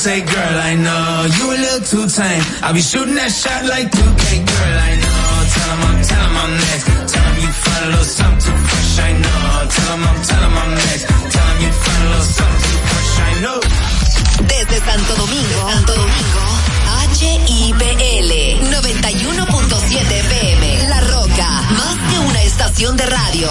say, girl, I know you a little too tame. I be shooting that shot like 2K, girl, I know. Tell him I'm, tell him I'm next. Tell him you find a little something too fresh, I know. Tell him I'm, tell him I'm next. Tell him you find a little something too fresh, I know. Desde Santo Domingo, Santo Domingo, HIPL 91.7 FM, La Roca, más que una estación de radio.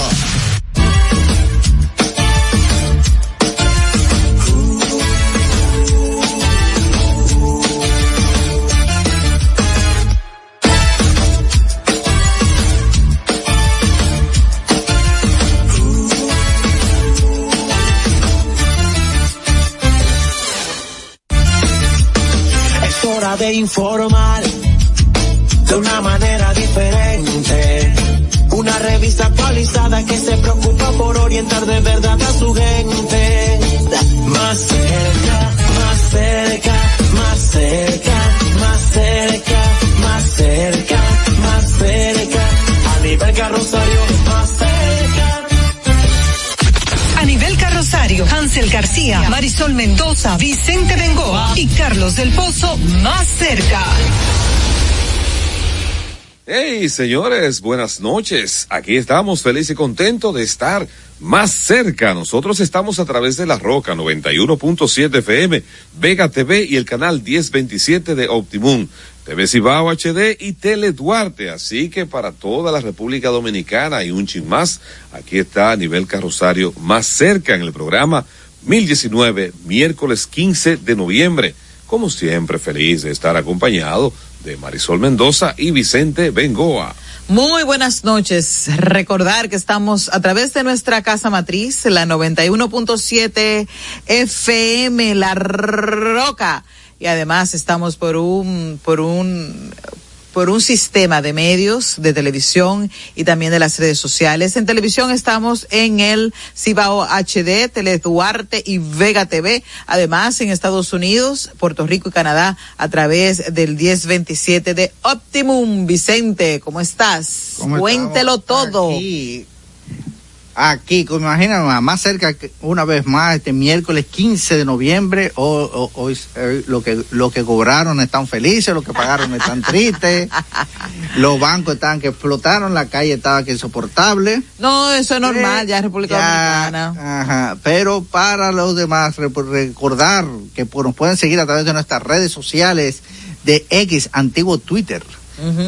De informar de una manera diferente. Una revista actualizada que se preocupa por orientar de verdad García, Marisol Mendoza, Vicente Bengoa y Carlos del Pozo más cerca. Hey, señores, buenas noches. Aquí estamos felices y contentos de estar más cerca. Nosotros estamos a través de La Roca 91.7 FM, Vega TV y el canal 1027 de Optimum. TV Cibao HD y Tele Duarte. Así que para toda la República Dominicana y un chin más, aquí está a nivel carrosario más cerca en el programa 1019, miércoles 15 de noviembre. Como siempre, feliz de estar acompañado de Marisol Mendoza y Vicente Bengoa. Muy buenas noches. Recordar que estamos a través de nuestra casa matriz, la 91.7 FM, La Roca. Y además estamos por un, por un, por un sistema de medios de televisión y también de las redes sociales. En televisión estamos en el Cibao HD, Teleduarte y Vega TV. Además, en Estados Unidos, Puerto Rico y Canadá a través del 1027 de Optimum. Vicente, ¿cómo estás? ¿Cómo Cuéntelo todo. Aquí, aquí, como imaginan, más cerca una vez más, este miércoles 15 de noviembre, hoy, hoy- hoy, eh, lo que lo que cobraron están felices, lo que pagaron están tristes, los bancos están que explotaron, la calle estaba que insoportable. No, eso es normal, ya en República Ya, Dominicana. Ajá, pero para los demás, re- recordar que nos pueden seguir a través de nuestras redes sociales de X, antiguo Twitter,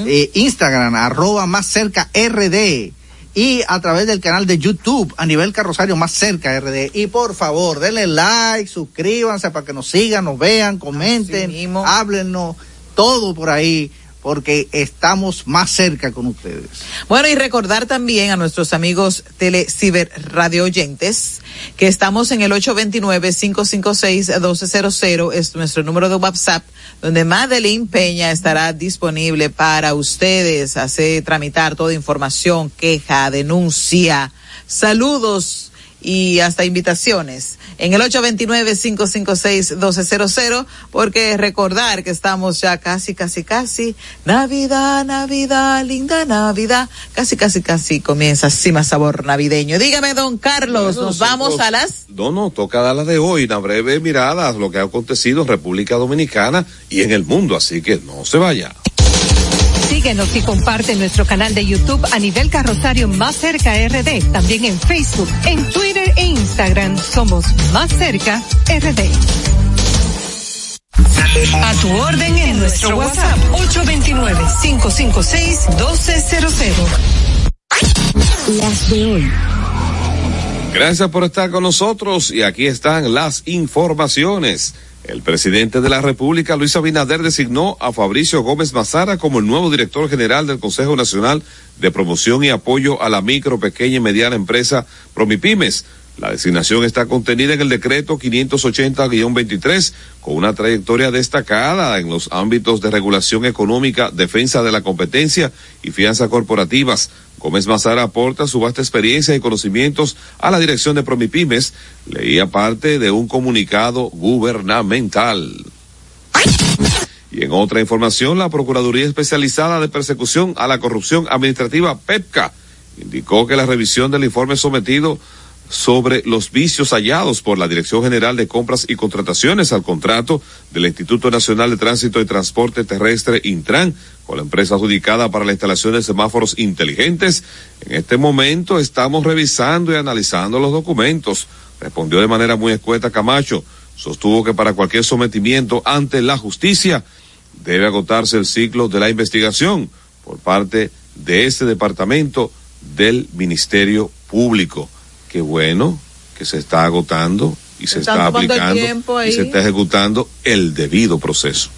eh, Instagram, arroba más cerca RD. Y a través del canal de YouTube a nivel carrosario más cerca RD. Y por favor, denle like, suscríbanse para que nos sigan, nos vean, comenten, háblennos, todo por ahí, porque estamos más cerca con ustedes. Bueno, y recordar también a nuestros amigos tele ciber radio oyentes que estamos en el 829-556-1200, es nuestro número de WhatsApp, donde Madeline Peña estará disponible para ustedes, hacer tramitar toda información, queja, denuncia, saludos y hasta invitaciones en el 829-556-1200 porque recordar que estamos ya casi, casi, casi Navidad, Navidad, linda Navidad, casi, casi, casi comienza más sabor navideño. Dígame, don Carlos, Bueno, nos vamos a las... No, no, toca dar la de hoy, una breve mirada a lo que ha acontecido en República Dominicana y en el mundo, así que no se vaya. Síguenos y comparte nuestro canal de YouTube a nivel carrosario Más Cerca RD. También en Facebook, en Twitter e Instagram somos Más Cerca RD. A tu orden en nuestro WhatsApp 829-556-1200. Las de hoy. Gracias por estar con nosotros y aquí están las informaciones. El presidente de la República, Luis Abinader, designó a Fabricio Gómez Mazara como el nuevo director general del Consejo Nacional de Promoción y Apoyo a la Micro, Pequeña y Mediana Empresa Promipymes. La designación está contenida en el decreto 580-23 con una trayectoria destacada en los ámbitos de regulación económica, defensa de la competencia y fianzas corporativas. Gómez Mazara aporta su vasta experiencia y conocimientos a la dirección de Promipymes. Leía parte de un comunicado gubernamental. Y en otra información, la Procuraduría Especializada de Persecución a la Corrupción Administrativa, PEPCA, indicó que la revisión del informe sometido sobre los vicios hallados por la Dirección General de Compras y Contrataciones al contrato del Instituto Nacional de Tránsito y Transporte Terrestre Intran con la empresa adjudicada para la instalación de semáforos inteligentes. En este momento estamos revisando y analizando los documentos, respondió de manera muy escueta Camacho. Sostuvo que para cualquier sometimiento ante la justicia debe agotarse el ciclo de la investigación por parte de este departamento del Ministerio Público qué bueno que se está agotando y se está aplicando y se está ejecutando el debido proceso.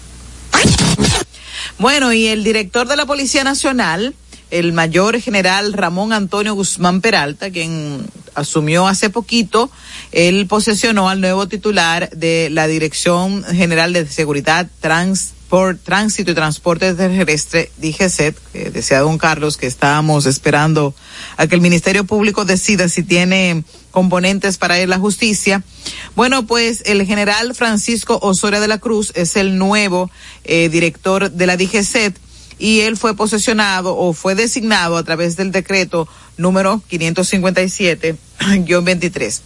Bueno, y el director de la Policía Nacional, el mayor general Ramón Antonio Guzmán Peralta, quien asumió hace poquito, él posesionó al nuevo titular de la Dirección General de Seguridad Trans por Tránsito y Transporte Terrestre, DGCET, que decía don Carlos que estábamos esperando a que el Ministerio Público decida si tiene componentes para ir a la justicia. Bueno, pues el general Francisco Osoria de la Cruz es el nuevo eh, director de la DGCET y él fue posesionado o fue designado a través del decreto número 557-23.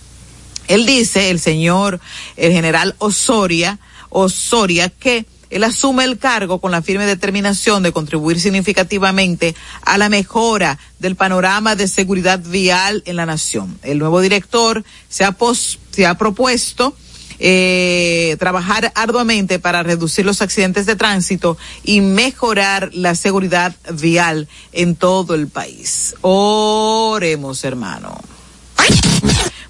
Él dice, el señor, el general Osoria, Osoria, que él asume el cargo con la firme determinación de contribuir significativamente a la mejora del panorama de seguridad vial en la nación. El nuevo director se ha, se ha propuesto eh, trabajar arduamente para reducir los accidentes de tránsito y mejorar la seguridad vial en todo el país. Oremos, hermano.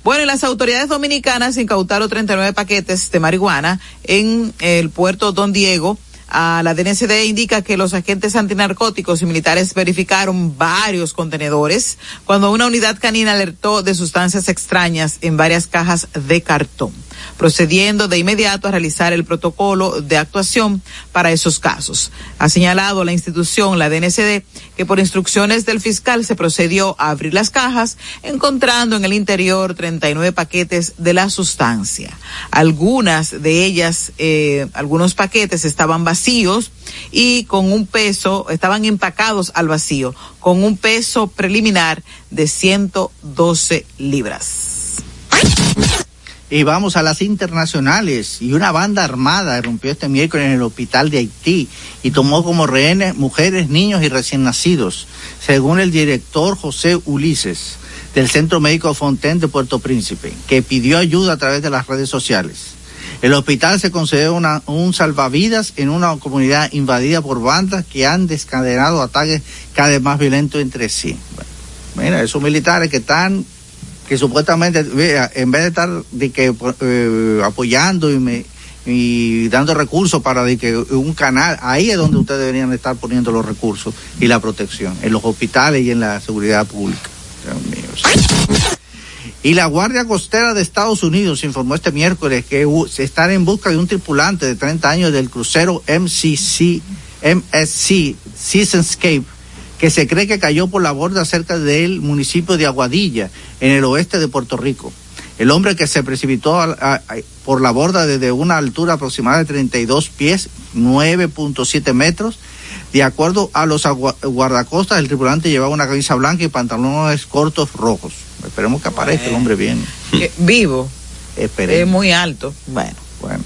Bueno, las autoridades dominicanas incautaron 39 paquetes de marihuana en el puerto Don Diego. A la DNCD indica que los agentes antinarcóticos y militares verificaron varios contenedores cuando una unidad canina alertó de sustancias extrañas en varias cajas de cartón procediendo de inmediato a realizar el protocolo de actuación para esos casos. Ha señalado la institución, la DNCD, que por instrucciones del fiscal se procedió a abrir las cajas, encontrando en el interior 39 paquetes de la sustancia. Algunas de ellas, eh, algunos paquetes estaban vacíos y con un peso, estaban empacados al vacío, con un peso preliminar de 112 libras. Y vamos a las internacionales. Y una banda armada rompió este miércoles en el hospital de Haití y tomó como rehenes mujeres, niños y recién nacidos, según el director José Ulises del Centro Médico Fontaine de Puerto Príncipe, que pidió ayuda a través de las redes sociales. El hospital se concedió una, un salvavidas en una comunidad invadida por bandas que han descadenado ataques cada vez más violentos entre sí. mira, esos militares que están que supuestamente, en vez de estar de que, eh, apoyando y, me, y dando recursos para de que un canal, ahí es donde ustedes deberían estar poniendo los recursos y la protección, en los hospitales y en la seguridad pública. Y la Guardia Costera de Estados Unidos informó este miércoles que están en busca de un tripulante de 30 años del crucero MCC, MSC Seasonscape que se cree que cayó por la borda cerca del municipio de Aguadilla, en el oeste de Puerto Rico. El hombre que se precipitó por la borda desde una altura aproximada de 32 pies, 9.7 metros, de acuerdo a los guardacostas, el tripulante llevaba una camisa blanca y pantalones cortos rojos. Esperemos que aparezca el hombre bien. vivo. Es muy alto. Bueno. Bueno.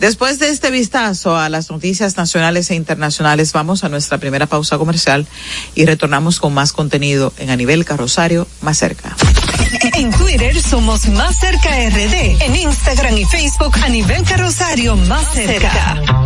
Después de este vistazo a las noticias nacionales e internacionales, vamos a nuestra primera pausa comercial y retornamos con más contenido en A Nivel Carrosario, más cerca. En Twitter somos Más Cerca RD, en Instagram y Facebook a nivel carrosario Más Cerca.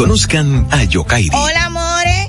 Conozcan a Yokairi.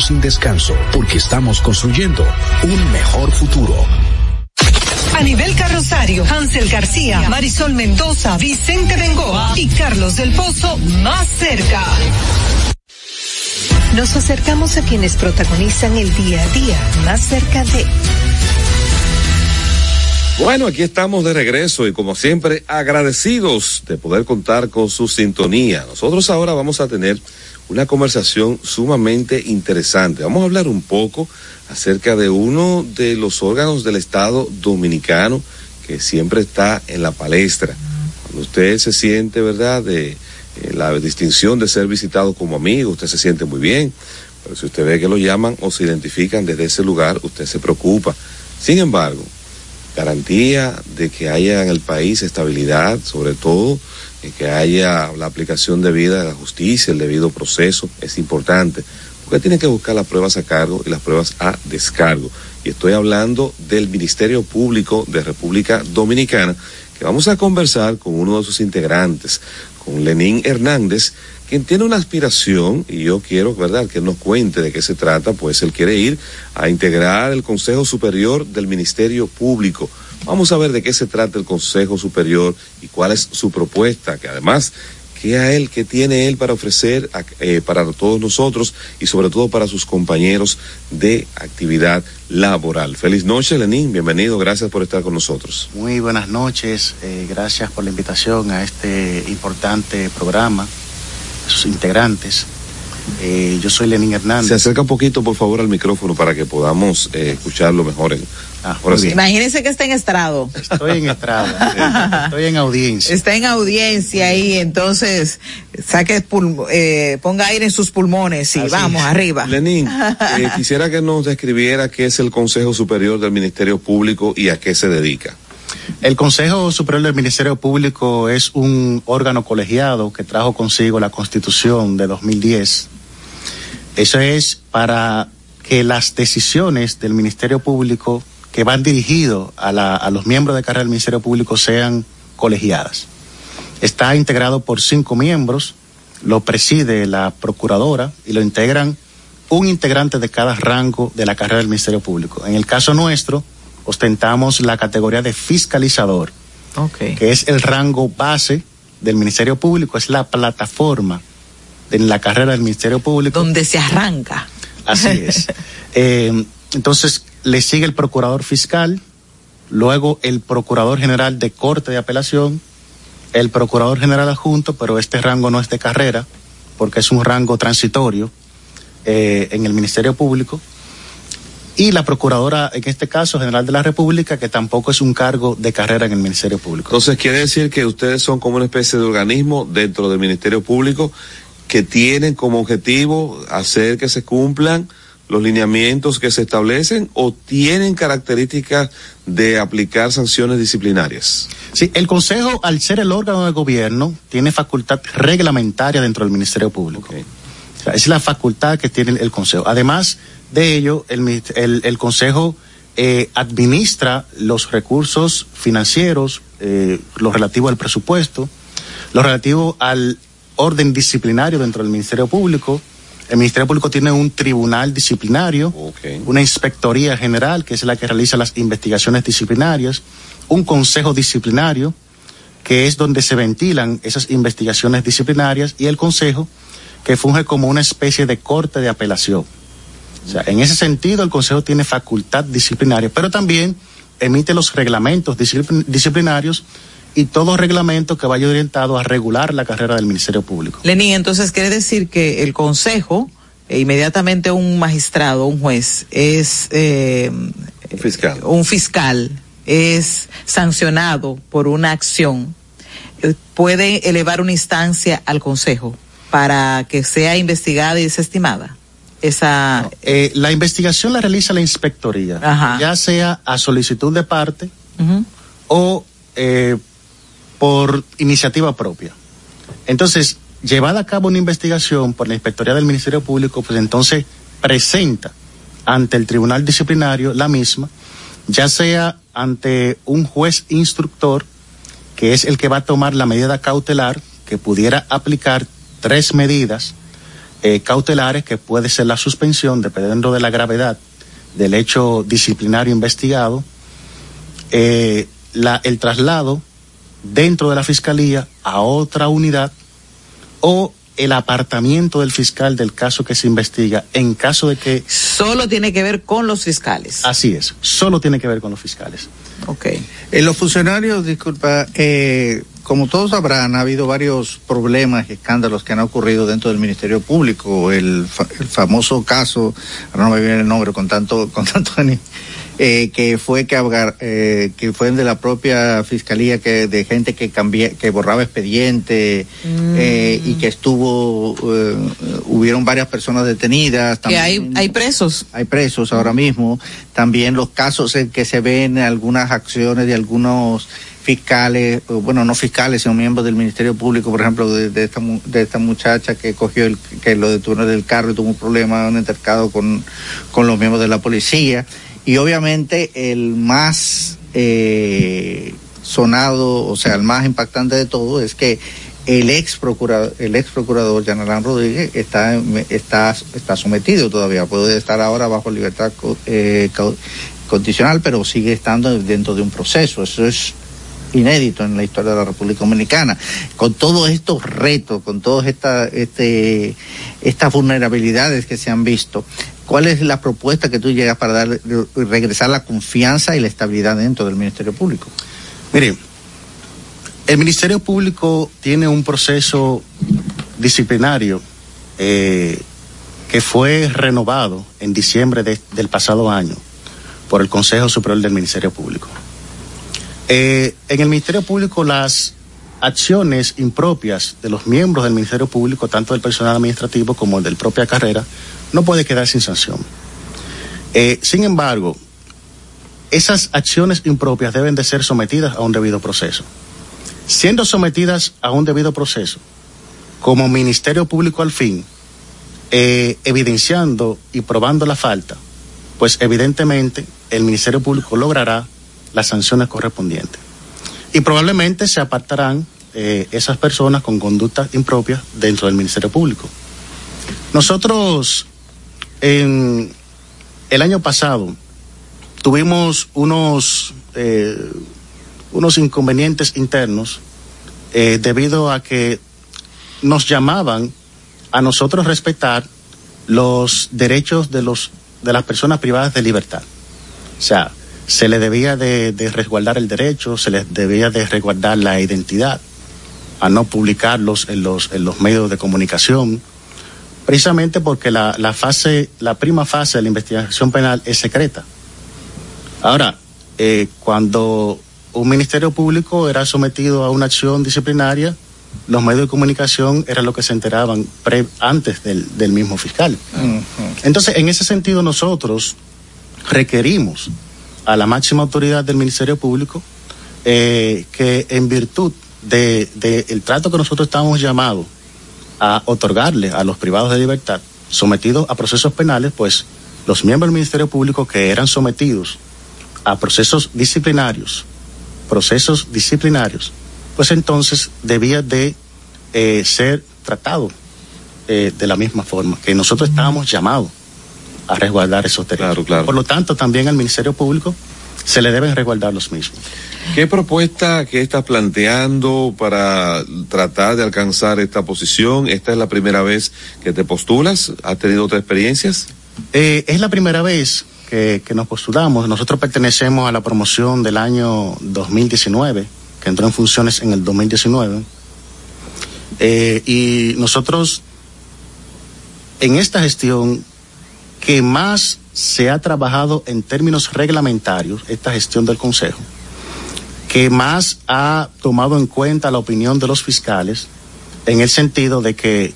sin descanso porque estamos construyendo un mejor futuro. A nivel carrosario, Hansel García, Marisol Mendoza, Vicente Bengoa y Carlos del Pozo más cerca. Nos acercamos a quienes protagonizan el día a día más cerca de... Bueno, aquí estamos de regreso y como siempre agradecidos de poder contar con su sintonía. Nosotros ahora vamos a tener una conversación sumamente interesante. Vamos a hablar un poco acerca de uno de los órganos del Estado dominicano que siempre está en la palestra. Cuando usted se siente, ¿verdad?, de eh, la distinción de ser visitado como amigo, usted se siente muy bien. Pero si usted ve que lo llaman o se identifican desde ese lugar, usted se preocupa. Sin embargo, garantía de que haya en el país estabilidad, sobre todo que haya la aplicación debida de la justicia, el debido proceso, es importante, porque tiene que buscar las pruebas a cargo y las pruebas a descargo. Y estoy hablando del Ministerio Público de República Dominicana, que vamos a conversar con uno de sus integrantes, con Lenín Hernández, quien tiene una aspiración, y yo quiero, ¿verdad?, que nos cuente de qué se trata, pues él quiere ir a integrar el Consejo Superior del Ministerio Público. Vamos a ver de qué se trata el Consejo Superior y cuál es su propuesta, que además, qué a él, qué tiene él para ofrecer eh, para todos nosotros y sobre todo para sus compañeros de actividad laboral. Feliz noche, Lenín, bienvenido, gracias por estar con nosotros. Muy buenas noches, eh, gracias por la invitación a este importante programa sus integrantes. Eh, yo soy Lenín Hernández. Se acerca un poquito, por favor, al micrófono para que podamos eh, escucharlo mejor. En, ah, Imagínense que está en estrado. Estoy en estrado. estoy en audiencia. Está en audiencia ahí, entonces saque eh, ponga aire en sus pulmones y vamos arriba. Lenín, eh, quisiera que nos describiera qué es el Consejo Superior del Ministerio Público y a qué se dedica. El Consejo Superior del Ministerio Público es un órgano colegiado que trajo consigo la Constitución de 2010. Eso es para que las decisiones del Ministerio Público que van dirigidos a, a los miembros de carrera del Ministerio Público sean colegiadas. Está integrado por cinco miembros, lo preside la Procuradora y lo integran un integrante de cada rango de la carrera del Ministerio Público. En el caso nuestro, ostentamos la categoría de fiscalizador, que es el rango base del Ministerio Público, es la plataforma de la carrera del Ministerio Público. Donde se arranca. Así es. Eh, entonces, le sigue el procurador fiscal, luego el procurador general de corte de apelación, el procurador general adjunto, pero este rango no es de carrera, porque es un rango transitorio eh, en el Ministerio Público. y la Procuradora, en este caso, General de la República, que tampoco es un cargo de carrera en el Ministerio Público. Entonces quiere decir que ustedes son como una especie de organismo dentro del Ministerio Público que tienen como objetivo hacer que se cumplan los lineamientos que se establecen o tienen características de aplicar sanciones disciplinarias. Sí, el Consejo, al ser el órgano de gobierno, tiene facultad reglamentaria dentro del Ministerio Público. Ok. O sea, es la facultad que tiene el Consejo. Además de ello, el, el- el Consejo eh, administra los recursos financieros, eh, lo relativo al presupuesto, lo relativo al orden disciplinario dentro del Ministerio Público. El Ministerio Público tiene un tribunal disciplinario, una inspectoría general, que es la que realiza las investigaciones disciplinarias, un consejo disciplinario, que es donde se ventilan esas investigaciones disciplinarias, y el consejo, que funge como una especie de corte de apelación. O sea, en ese sentido, el consejo tiene facultad disciplinaria, pero también emite los reglamentos disciplin- disciplinarios y todo reglamento que vaya orientado a regular la carrera del Ministerio Público. Lenín, entonces quiere decir que el Consejo, e inmediatamente un magistrado, un juez, es eh, Fiscal. un fiscal, es sancionado por una acción, eh, puede elevar una instancia al Consejo para que sea investigada y desestimada. Esa, Eh, la investigación la realiza la inspectoría, Ajá. ya sea a solicitud de parte o eh, por iniciativa propia. Entonces, llevada a cabo una investigación por la Inspectoría del Ministerio Público, pues entonces presenta ante el Tribunal Disciplinario la misma, ya sea ante un juez instructor, que es el que va a tomar la medida cautelar, que pudiera aplicar tres medidas eh, cautelares, que puede ser la suspensión, dependiendo de la gravedad del hecho disciplinario investigado, eh, el traslado dentro de la fiscalía a otra unidad o el apartamiento del fiscal del caso que se investiga en caso de que solo tiene que ver con los fiscales. así es, solo tiene que ver con los fiscales. Ok. Eh, los funcionarios, disculpa, eh, como todos sabrán, ha habido varios problemas y escándalos que han ocurrido dentro del Ministerio Público. El, fa- el famoso caso, ahora no me viene el nombre con tanto, con tanto eh, que fue que, eh, que fue de la propia fiscalía que de gente que cambia, que borraba expediente eh, y que estuvo, eh, hubieron varias personas detenidas. Que hay, también- hay presos. hay presos ahora mismo. También los casos en que se ven algunas acciones de algunos fiscales, bueno, no fiscales, sino miembros del Ministerio Público, por ejemplo, de, de esta, de esta muchacha que cogió el, que lo detuvo del carro y tuvo un problema, un intercado con, con los miembros de la policía. Y obviamente el más eh, sonado, o sea, el más impactante de todo es que el ex procurador, el ex procurador Yanarán Rodríguez está, está, está sometido todavía, puede estar ahora bajo libertad eh, condicional, pero sigue estando dentro de un proceso. Eso es inédito en la historia de la República Dominicana. Con todos estos retos, con todas esta, este, estas vulnerabilidades que se han visto, ¿cuál es la propuesta que tú llegas para dar, regresar la confianza y la estabilidad dentro del Ministerio Público? Mire, el Ministerio Público tiene un proceso disciplinario eh, que fue renovado en diciembre de- del pasado año por el Consejo Superior del Ministerio Público. Eh, en el Ministerio Público las acciones impropias de los miembros del Ministerio Público, tanto del personal administrativo como del propia carrera, no puede quedar sin sanción. Eh, sin embargo, esas acciones impropias deben de ser sometidas a un debido proceso. Siendo sometidas a un debido proceso, como Ministerio Público al fin, eh, evidenciando y probando la falta, pues evidentemente el Ministerio Público logrará las sanciones correspondientes. Y probablemente se apartarán eh, esas personas con conductas impropias dentro del Ministerio Público. Nosotros, en el año pasado, tuvimos unos, eh, unos inconvenientes internos eh, debido a que nos llamaban a nosotros respetar los derechos de los de las personas privadas de libertad. O sea, se le debía de, de resguardar el derecho, se les debía de resguardar la identidad, a no publicarlos en los, en los medios de comunicación, precisamente porque la, la fase, la prima fase de la investigación penal es secreta. Ahora, eh, cuando un ministerio público era sometido a una acción disciplinaria, los medios de comunicación eran los que se enteraban pre- antes del, del mismo fiscal. Entonces, en ese sentido, nosotros requerimos a la máxima autoridad del Ministerio Público eh, que en virtud del de, el trato que nosotros estamos llamados a otorgarle a los privados de libertad sometidos a procesos penales, pues los miembros del Ministerio Público que eran sometidos a procesos disciplinarios, procesos disciplinarios, pues entonces debía de eh, ser tratado eh, de la misma forma que nosotros estábamos llamados a resguardar esos derechos. Por lo tanto, también al Ministerio Público se le deben resguardar los mismos. ¿Qué propuesta que estás planteando para tratar de alcanzar esta posición? ¿Esta es la primera vez que te postulas? ¿Has tenido otras experiencias? Eh, es la primera vez que, que nos postulamos. Nosotros pertenecemos a la promoción del año 2019, que entró en funciones en el 2019. Eh, y nosotros, en esta gestión, que más se ha trabajado en términos reglamentarios, esta gestión del Consejo, que más ha tomado en cuenta la opinión de los fiscales, en el sentido de que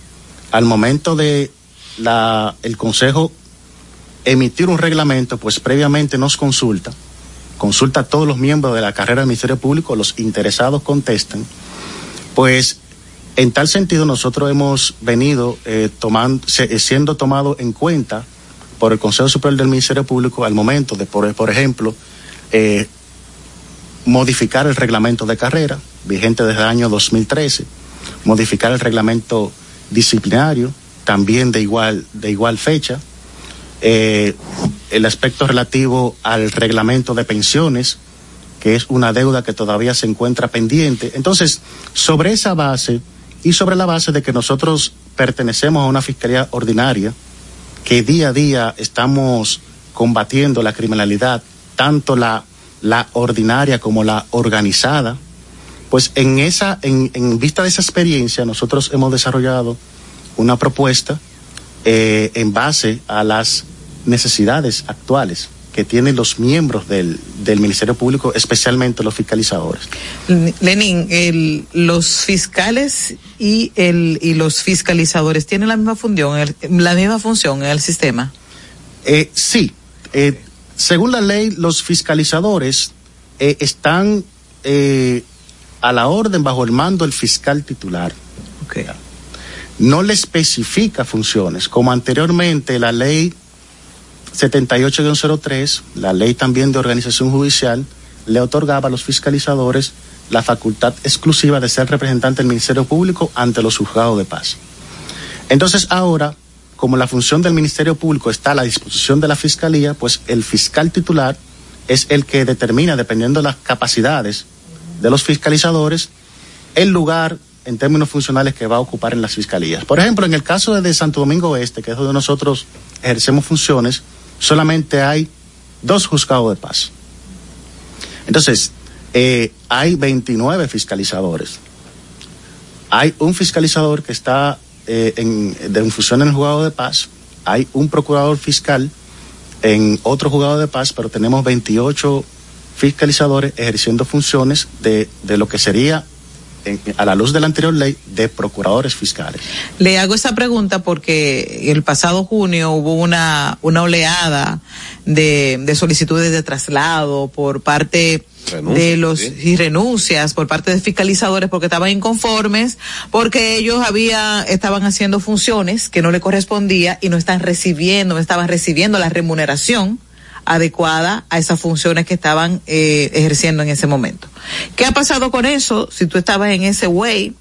al momento de la, el Consejo emitir un reglamento, pues previamente nos consulta, consulta a todos los miembros de la carrera del Ministerio Público, los interesados contestan, pues en tal sentido nosotros hemos venido eh, tomando, siendo tomado en cuenta por el Consejo Superior del Ministerio Público al momento de, por, por ejemplo, eh, modificar el reglamento de carrera, vigente desde el año 2013, modificar el reglamento disciplinario, también de igual, de igual fecha, eh, el aspecto relativo al reglamento de pensiones, que es una deuda que todavía se encuentra pendiente. Entonces, sobre esa base y sobre la base de que nosotros pertenecemos a una fiscalía ordinaria, que día a día estamos combatiendo la criminalidad, tanto la, la ordinaria como la organizada, pues en esa, en, en vista de esa experiencia, nosotros hemos desarrollado una propuesta eh, en base a las necesidades actuales que tienen los miembros del, del Ministerio Público, especialmente los fiscalizadores. Lenin, el, los fiscales y, el, y los fiscalizadores tienen la misma función, el, la misma función en el sistema. Eh, sí, eh, según la ley, los fiscalizadores eh, están a la orden bajo el mando del fiscal titular. Okay. No le especifica funciones, como anteriormente la ley 78-03, la ley también de organización judicial, le otorgaba a los fiscalizadores la facultad exclusiva de ser representante del Ministerio Público ante los juzgados de paz. Entonces ahora, como la función del Ministerio Público está a la disposición de la Fiscalía, pues el fiscal titular es el que determina, dependiendo de las capacidades de los fiscalizadores, el lugar en términos funcionales que va a ocupar en las fiscalías. Por ejemplo, en el caso de, Santo Domingo Este, que es donde nosotros ejercemos funciones, solamente hay dos juzgados de paz. Entonces, eh, hay 29 fiscalizadores. Hay un fiscalizador que está eh, en, de función en el juzgado de paz. Hay un procurador fiscal en otro juzgado de paz, pero tenemos 28 fiscalizadores ejerciendo funciones de, de lo que sería en, a la luz de la anterior ley de procuradores fiscales. Le hago esa pregunta porque el pasado junio hubo una, una oleada de, de solicitudes de traslado por parte Renuncia, de los ¿sí? y renuncias por parte de fiscalizadores porque estaban inconformes porque ellos había estaban haciendo funciones que no le correspondía y no están recibiendo no estaban recibiendo la remuneración adecuada a esas funciones que estaban eh, ejerciendo en ese momento. ¿Qué ha pasado con eso? Si tú estabas en ese way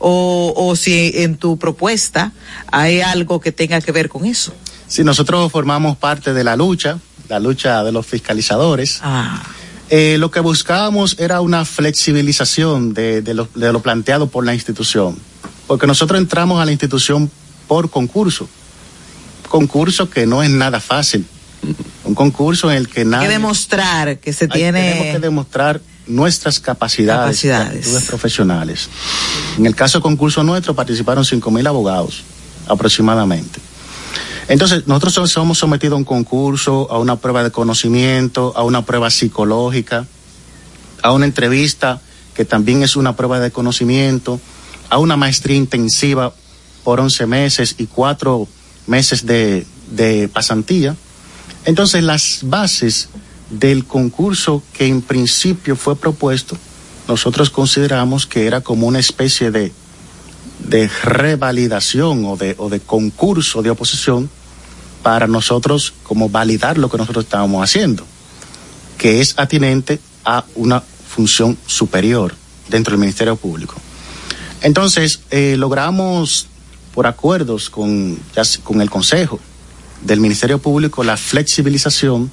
o, o si en tu propuesta hay algo que tenga que ver con eso. Sí, nosotros formamos parte de la lucha, la lucha de los fiscalizadores. Ah. Eh, lo que buscábamos era una flexibilización de, de, lo, de lo planteado por la institución, porque nosotros entramos a la institución por concurso, concurso que no es nada fácil un concurso en el que nadie, que demostrar que se tiene tenemos que demostrar nuestras capacidades, Capacidades. y actitudes profesionales. En el caso del concurso nuestro participaron cinco mil abogados aproximadamente. Entonces, nosotros so- somos sometidos a un concurso, a una prueba de conocimiento, a una prueba psicológica, a una entrevista que también es una prueba de conocimiento, a una maestría intensiva por 11 meses y cuatro meses de, de pasantía. Entonces, las bases del concurso que en principio fue propuesto, nosotros consideramos que era como una especie de, de revalidación o de, o de concurso de oposición para nosotros como validar lo que nosotros estábamos haciendo, que es atinente a una función superior dentro del Ministerio Público. Entonces, eh, logramos por acuerdos con, ya con el Consejo del Ministerio Público la flexibilización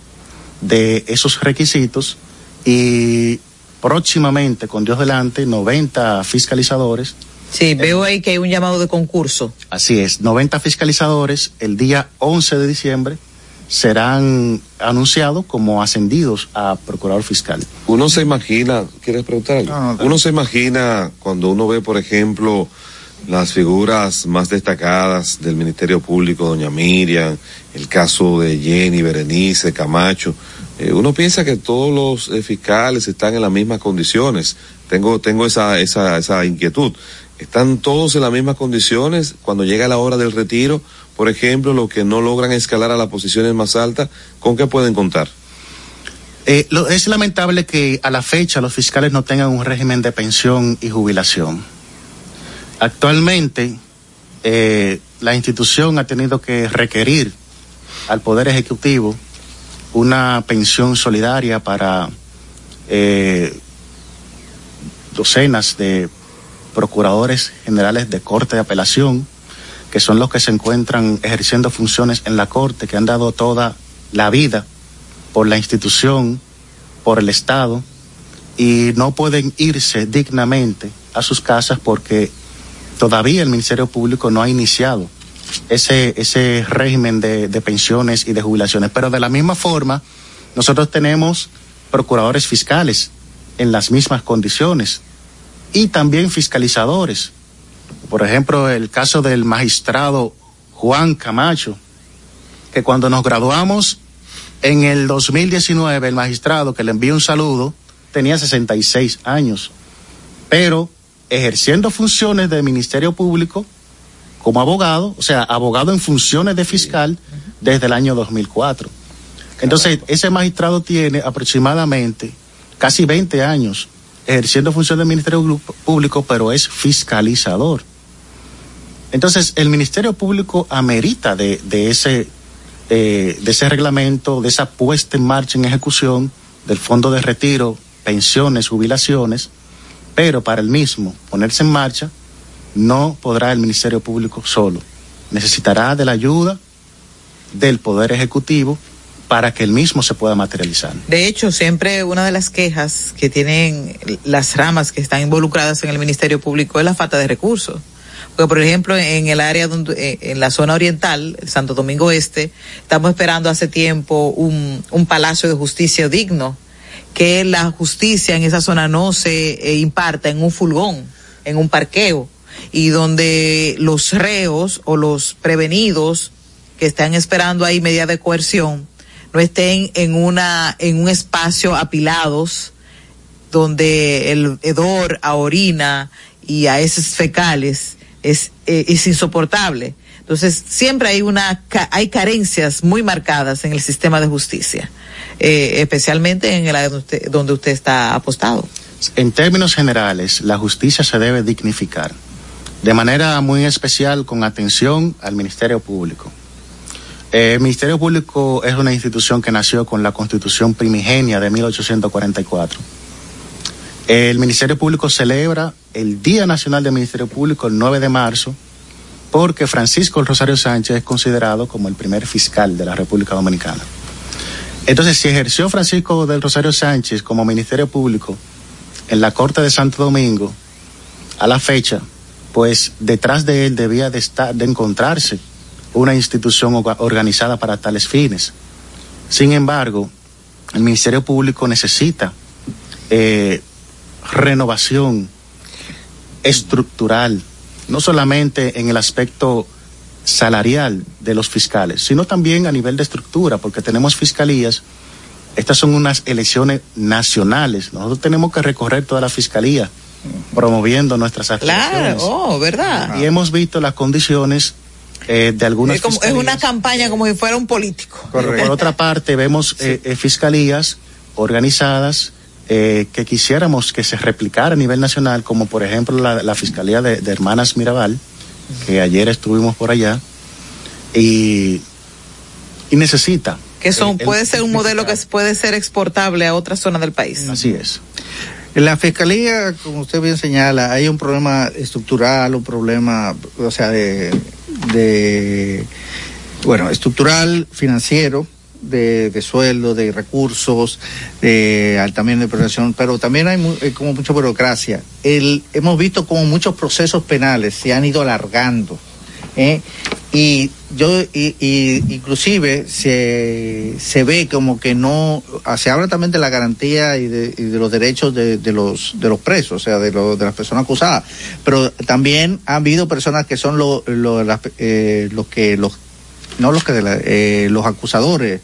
de esos requisitos y próximamente, con Dios delante, 90 fiscalizadores. Sí, veo ahí que hay un llamado de concurso. Así es, 90 fiscalizadores el día 11 de diciembre serán anunciados como ascendidos a procurador fiscal. Uno se imagina, ¿quieres preguntar algo? uno se imagina cuando uno ve, por ejemplo, las figuras más destacadas del Ministerio Público, doña Miriam, el caso de Jenny, Berenice, Camacho, eh, uno piensa que todos los eh, fiscales están en las mismas condiciones. Tengo, tengo esa, esa, esa inquietud. ¿Están todos en las mismas condiciones cuando llega la hora del retiro? Por ejemplo, los que no logran escalar a las posiciones más altas, ¿con qué pueden contar? Eh, lo- es lamentable que a la fecha los fiscales no tengan un régimen de pensión y jubilación. Actualmente, eh, la institución ha tenido que requerir al Poder Ejecutivo una pensión solidaria para eh, docenas de procuradores generales de corte de apelación, que son los que se encuentran ejerciendo funciones en la corte, que han dado toda la vida por la institución, por el Estado, y no pueden irse dignamente a sus casas porque todavía el Ministerio Público no ha iniciado ese, ese régimen de, de pensiones y de jubilaciones. Pero de la misma forma, nosotros tenemos procuradores fiscales en las mismas condiciones y también fiscalizadores. Por ejemplo, el caso del magistrado Juan Camacho, que cuando nos graduamos en el 2019, el magistrado que le envió un saludo tenía 66 años, pero ejerciendo funciones del Ministerio Público como abogado, o sea, abogado en funciones de fiscal desde el año 2004. Entonces, ese magistrado tiene aproximadamente casi 20 años ejerciendo funciones del Ministerio Público, pero es fiscalizador. Entonces, el Ministerio Público amerita de, de ese, eh, de ese reglamento, de esa puesta en marcha en ejecución del fondo de retiro, pensiones, jubilaciones, pero para el mismo ponerse en marcha, no podrá el Ministerio Público solo. Necesitará de la ayuda del Poder Ejecutivo para que el mismo se pueda materializar. De hecho, siempre una de las quejas que tienen las ramas que están involucradas en el Ministerio Público es la falta de recursos. Porque, por ejemplo, en el área donde, eh, en la zona oriental, Santo Domingo Este, estamos esperando hace tiempo un, un palacio de justicia digno, que la justicia en esa zona no se eh, imparta en un fulgón, en un parqueo, y donde los reos o los prevenidos que están esperando ahí medida de coerción no estén en una en un espacio apilados donde el hedor a orina y a heces fecales es eh, es insoportable entonces siempre hay una hay carencias muy marcadas en el sistema de justicia eh, especialmente en el área donde usted, donde usted está apostado En términos generales, la justicia se debe dignificar, de manera muy especial con atención al Ministerio Público. Eh, el Ministerio Público es una institución que nació con la Constitución primigenia de 1844. El Ministerio Público celebra el Día Nacional del Ministerio Público el 9 de marzo porque Francisco Rosario Sánchez es considerado como el primer fiscal de la República Dominicana. Entonces, si ejerció Francisco del Rosario Sánchez como Ministerio Público en la Corte de Santo Domingo a la fecha, pues detrás de él debía de estar, de encontrarse una institución orga- organizada para tales fines. Sin embargo, el Ministerio Público necesita eh, renovación estructural, no solamente en el aspecto salarial de los fiscales, sino también a nivel de estructura, porque tenemos fiscalías. Estas son unas elecciones nacionales. Nosotros tenemos que recorrer toda la fiscalía promoviendo nuestras actividades. Claro, oh, ¿verdad? Y hemos visto las condiciones eh, de algunas es, como, es una campaña como si fuera un político. Por otra parte, vemos eh, eh, fiscalías organizadas eh, que quisiéramos que se replicara a nivel nacional, como por ejemplo la, Fiscalía de, Hermanas Mirabal, que ayer estuvimos por allá, y, y necesita. Que son, puede ser un modelo que puede ser exportable a otra zona del país. Así es. En la fiscalía, como usted bien señala, hay un problema estructural, un problema, o sea, de, de bueno, estructural, financiero, de, de sueldo, de recursos, de, también de protección, pero también hay eh, como mucha burocracia. Hemos visto como muchos procesos penales se han ido alargando. ¿eh? Y yo, y, inclusive se, se ve como que no, se habla también de la garantía y de, y de los derechos de, los, de los presos, o sea, de, lo, de las personas acusadas. Pero también han habido personas que son lo, eh, los que, los no los que eh, los acusadores,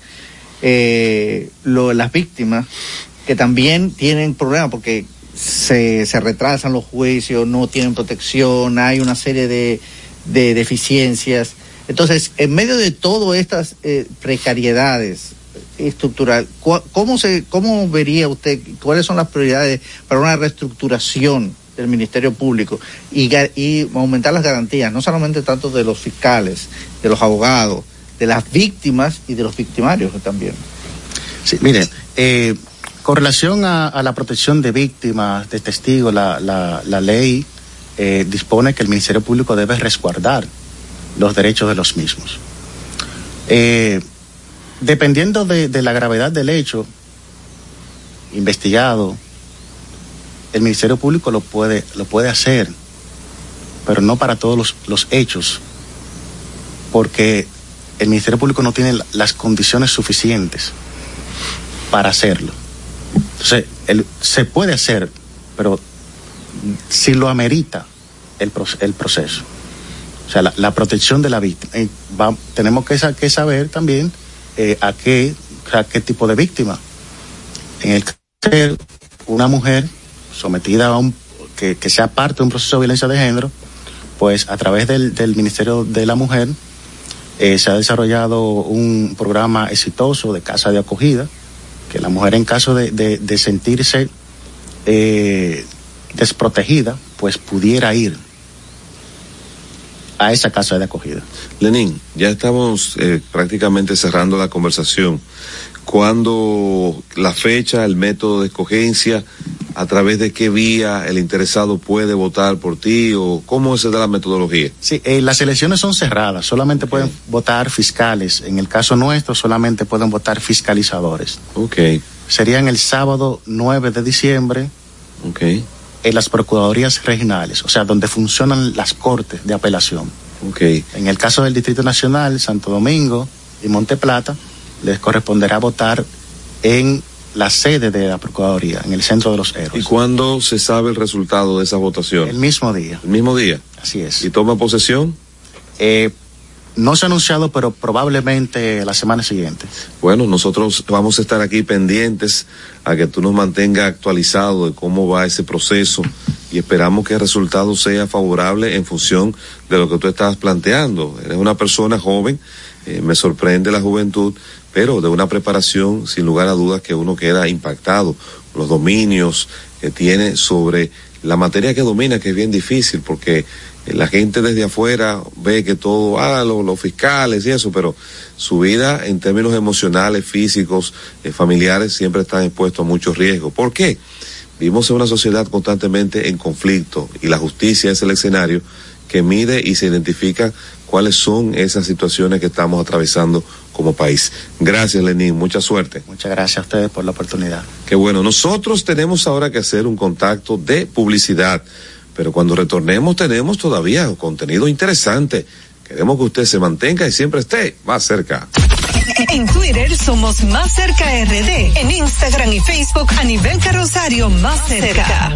eh, las víctimas, que también tienen problemas porque se, se retrasan los juicios, no tienen protección, hay una serie de, de deficiencias. Entonces, en medio de todas estas eh, precariedades estructurales, ¿cómo, se, ¿cómo vería usted cuáles son las prioridades para una reestructuración del Ministerio Público y, aumentar las garantías, no solamente tanto de los fiscales, de los abogados, de las víctimas y de los victimarios también. Sí, mire, eh, con relación a, la protección de víctimas, de testigos, la, ley eh, dispone que el Ministerio Público debe resguardar los derechos de los mismos. Eh, dependiendo de, de, la gravedad del hecho investigado, el Ministerio Público lo puede, lo puede hacer, pero no para todos los, los hechos, porque el Ministerio Público no tiene las condiciones suficientes para hacerlo. Entonces, se puede hacer, pero si lo amerita el, el proceso. O sea, la, protección de la víctima. tenemos que, que, saber también eh, a, qué, a qué tipo de víctima. En el caso de una mujer sometida a un, que, sea parte de un proceso de violencia de género, pues a través del, del Ministerio de la Mujer eh, se ha desarrollado un programa exitoso de casa de acogida, que la mujer en caso de, de, sentirse eh, desprotegida, pues pudiera ir a esa casa de acogida. Lenín, ya estamos eh, prácticamente cerrando la conversación cuándo la fecha, el método de escogencia, a través de qué vía el interesado puede votar por ti o cómo se da la metodología. Sí, eh, las elecciones son cerradas, solamente pueden votar fiscales. En el caso nuestro solamente pueden votar fiscalizadores. Ok. Serían el sábado 9 de diciembre. Ok. En las procuradurías regionales, o sea, donde funcionan las cortes de apelación. Ok. En el caso del Distrito Nacional, Santo Domingo y Monte Plata, les corresponderá votar en la sede de la Procuraduría, en el centro de los héroes. ¿Y cuándo se sabe el resultado de esa votación? El mismo día. El mismo día. Así es. ¿Y toma posesión? Eh, no se ha anunciado, pero probablemente la semana siguiente. Bueno, nosotros vamos a estar aquí pendientes a que tú nos mantengas actualizado de cómo va ese proceso y esperamos que el resultado sea favorable en función de lo que tú estás planteando. Eres una persona joven, eh, me sorprende la juventud, pero de una preparación sin lugar a dudas que uno queda impactado, los dominios que tiene sobre la materia que domina, que es bien difícil, porque la gente desde afuera ve que todo, ah, los, fiscales y eso, pero su vida en términos emocionales, físicos, eh, familiares, siempre está expuesto a muchos riesgos. ¿Por qué? Vivimos en una sociedad constantemente en conflicto y la justicia es el escenario que mide y se identifica cuáles son esas situaciones que estamos atravesando como país. Gracias, Lenín. Mucha suerte. Muchas gracias a ustedes por la oportunidad. Qué bueno. Nosotros tenemos ahora que hacer un contacto de publicidad, pero cuando retornemos tenemos todavía contenido interesante. Queremos que usted se mantenga y siempre esté más cerca. En Twitter somos Más Cerca RD. En Instagram y Facebook a nivel carrosario Más Cerca.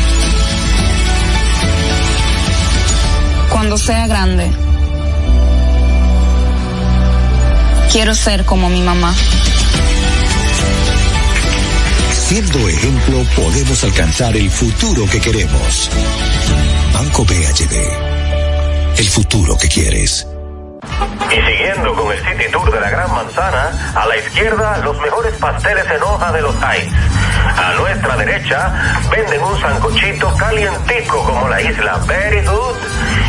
Cuando sea grande, quiero ser como mi mamá. Siendo ejemplo, podemos alcanzar el futuro que queremos. Banco BHD. El futuro que quieres. Y siguiendo con el City Tour de la Gran Manzana, a la izquierda los mejores pasteles en hoja de los Heights. A nuestra derecha venden un sancochito calientico como la isla Very Good.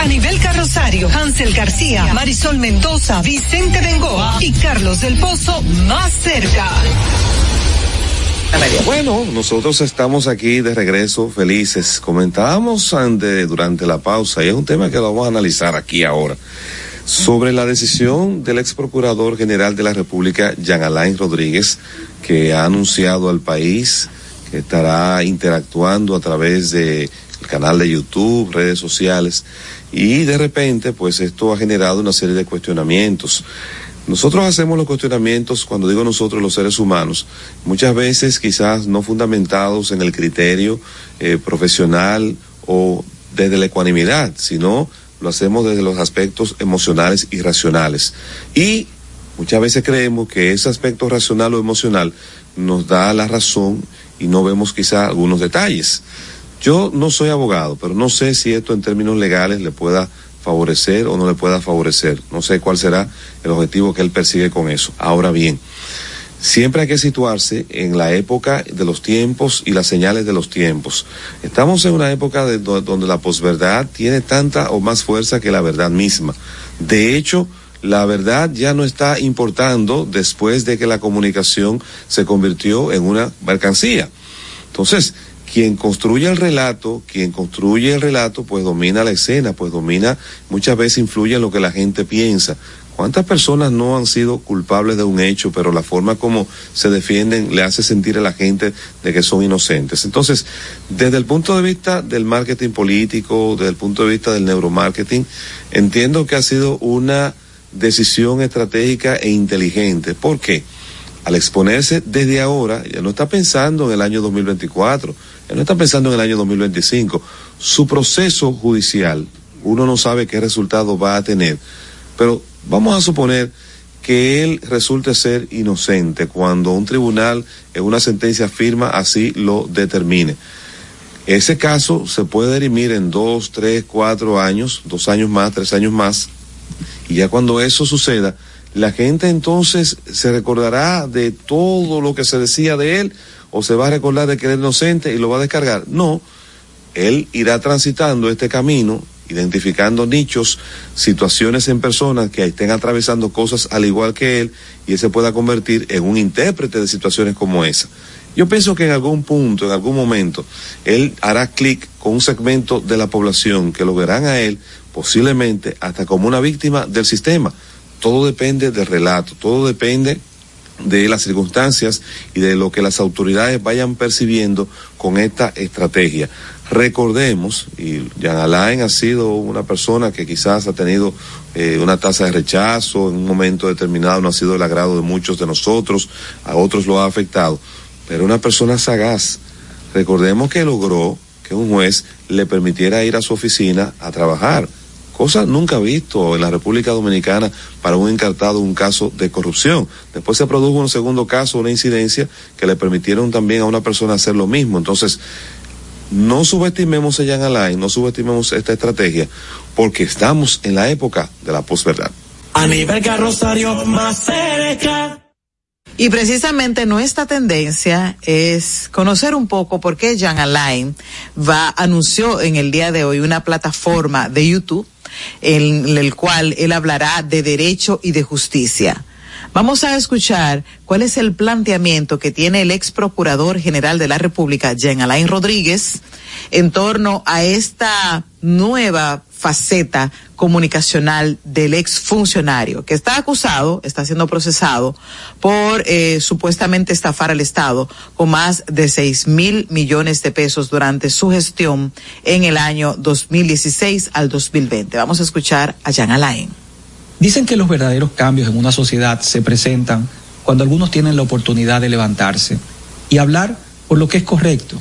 a nivel carrosario, Hansel García, Marisol Mendoza, Vicente Bengoa y Carlos del Pozo más cerca. Bueno, nosotros estamos aquí de regreso felices. Comentábamos ante, durante la pausa y es un tema que lo vamos a analizar aquí ahora sobre la decisión del ex procurador general de la República, Jean Alain Rodríguez, que ha anunciado al país que estará interactuando a través de canal de YouTube, redes sociales, y de repente, pues esto ha generado una serie de cuestionamientos. Nosotros hacemos los cuestionamientos, cuando digo nosotros los seres humanos, muchas veces quizás no fundamentados en el criterio eh, profesional o desde la ecuanimidad, sino lo hacemos desde los aspectos emocionales y racionales. Y muchas veces creemos que ese aspecto racional o emocional nos da la razón y no vemos quizás algunos detalles. Yo no soy abogado, pero no sé si esto en términos legales le pueda favorecer o no le pueda favorecer. No sé cuál será el objetivo que él persigue con eso. Ahora bien, siempre hay que situarse en la época de los tiempos y las señales de los tiempos. Estamos en una época de, donde la posverdad tiene tanta o más fuerza que la verdad misma. De hecho, la verdad ya no está importando después de que la comunicación se convirtió en una mercancía. Entonces, quien construye el relato, quien construye el relato, pues domina la escena, pues domina, muchas veces influye en lo que la gente piensa. ¿Cuántas personas no han sido culpables de un hecho, pero la forma como se defienden le hace sentir a la gente de que son inocentes? Entonces, desde el punto de vista del marketing político, desde el punto de vista del neuromarketing, entiendo que ha sido una decisión estratégica e inteligente. ¿Por qué? Al exponerse desde ahora, ya no está pensando en el año 2024, no está pensando en el año 2025. Su proceso judicial, uno no sabe qué resultado va a tener, pero vamos a suponer que él resulte ser inocente cuando un tribunal en una sentencia firma así lo determine. Ese caso se puede dirimir en dos, tres, cuatro años, dos años más, tres años más, y ya cuando eso suceda, la gente entonces se recordará de todo lo que se decía de él o se va a recordar de que era inocente y lo va a descargar. No, él irá transitando este camino identificando nichos, situaciones en personas que estén atravesando cosas al igual que él y él se pueda convertir en un intérprete de situaciones como esa. Yo pienso que en algún punto, en algún momento, él hará clic con un segmento de la población que lo verán a él posiblemente hasta como una víctima del sistema. Todo depende del relato, todo depende de las circunstancias y de lo que las autoridades vayan percibiendo con esta estrategia. Recordemos, y Jan Alain ha sido una persona que quizás ha tenido eh, una tasa de rechazo en un momento determinado, no ha sido el agrado de muchos de nosotros, a otros lo ha afectado, pero una persona sagaz. Recordemos que logró que un juez le permitiera ir a su oficina a trabajar cosa nunca visto en la República Dominicana para un encartado un caso de corrupción. Después se produjo un segundo caso, una incidencia que le permitieron también a una persona hacer lo mismo. Entonces, no subestimemos a Jan Alain, no subestimemos esta estrategia, porque estamos en la época de la posverdad. A nivel carrosario más cerca. Y precisamente nuestra tendencia es conocer un poco por qué Jan Alain va, anunció en el día de hoy una plataforma de YouTube en el cual él hablará de derecho y de justicia. Vamos a escuchar cuál es el planteamiento que tiene el ex procurador general de la República, Jean Alain Rodríguez, en torno a esta nueva faceta comunicacional del ex funcionario que está acusado, está siendo procesado por eh, supuestamente estafar al Estado con más de seis mil millones de pesos durante su gestión en el año 2016 al 2020. Vamos a escuchar a Jan Alain. Dicen que los verdaderos cambios en una sociedad se presentan cuando algunos tienen la oportunidad de levantarse y hablar por lo que es correcto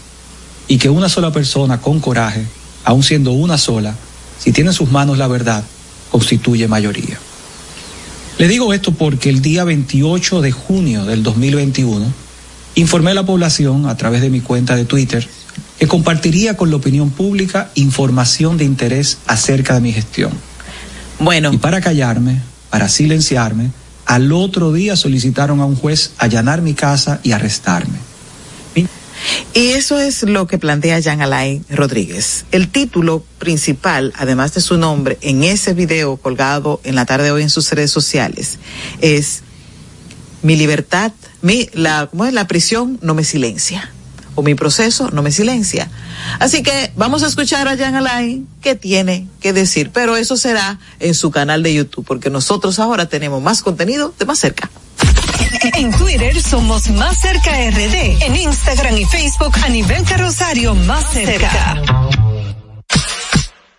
y que una sola persona con coraje, aun siendo una sola, si tiene en sus manos la verdad, constituye mayoría. Le digo esto porque el día 28 de junio del 2021 informé a la población a través de mi cuenta de Twitter que compartiría con la opinión pública información de interés acerca de mi gestión. Bueno. Y para callarme, para silenciarme, al otro día solicitaron a un juez allanar mi casa y arrestarme. Y eso es lo que plantea Jean Alain Rodríguez. El título principal, además de su nombre, en ese video colgado en la tarde de hoy en sus redes sociales, es mi libertad, mi, la, ¿cómo es? La prisión no me silencia. Mi proceso no me silencia. Así que vamos a escuchar a Jean Alain qué tiene que decir. Pero eso será en su canal de YouTube, porque nosotros ahora tenemos más contenido de más cerca. En Twitter somos Más Cerca RD. En Instagram y Facebook a nivel carrosario Más Cerca.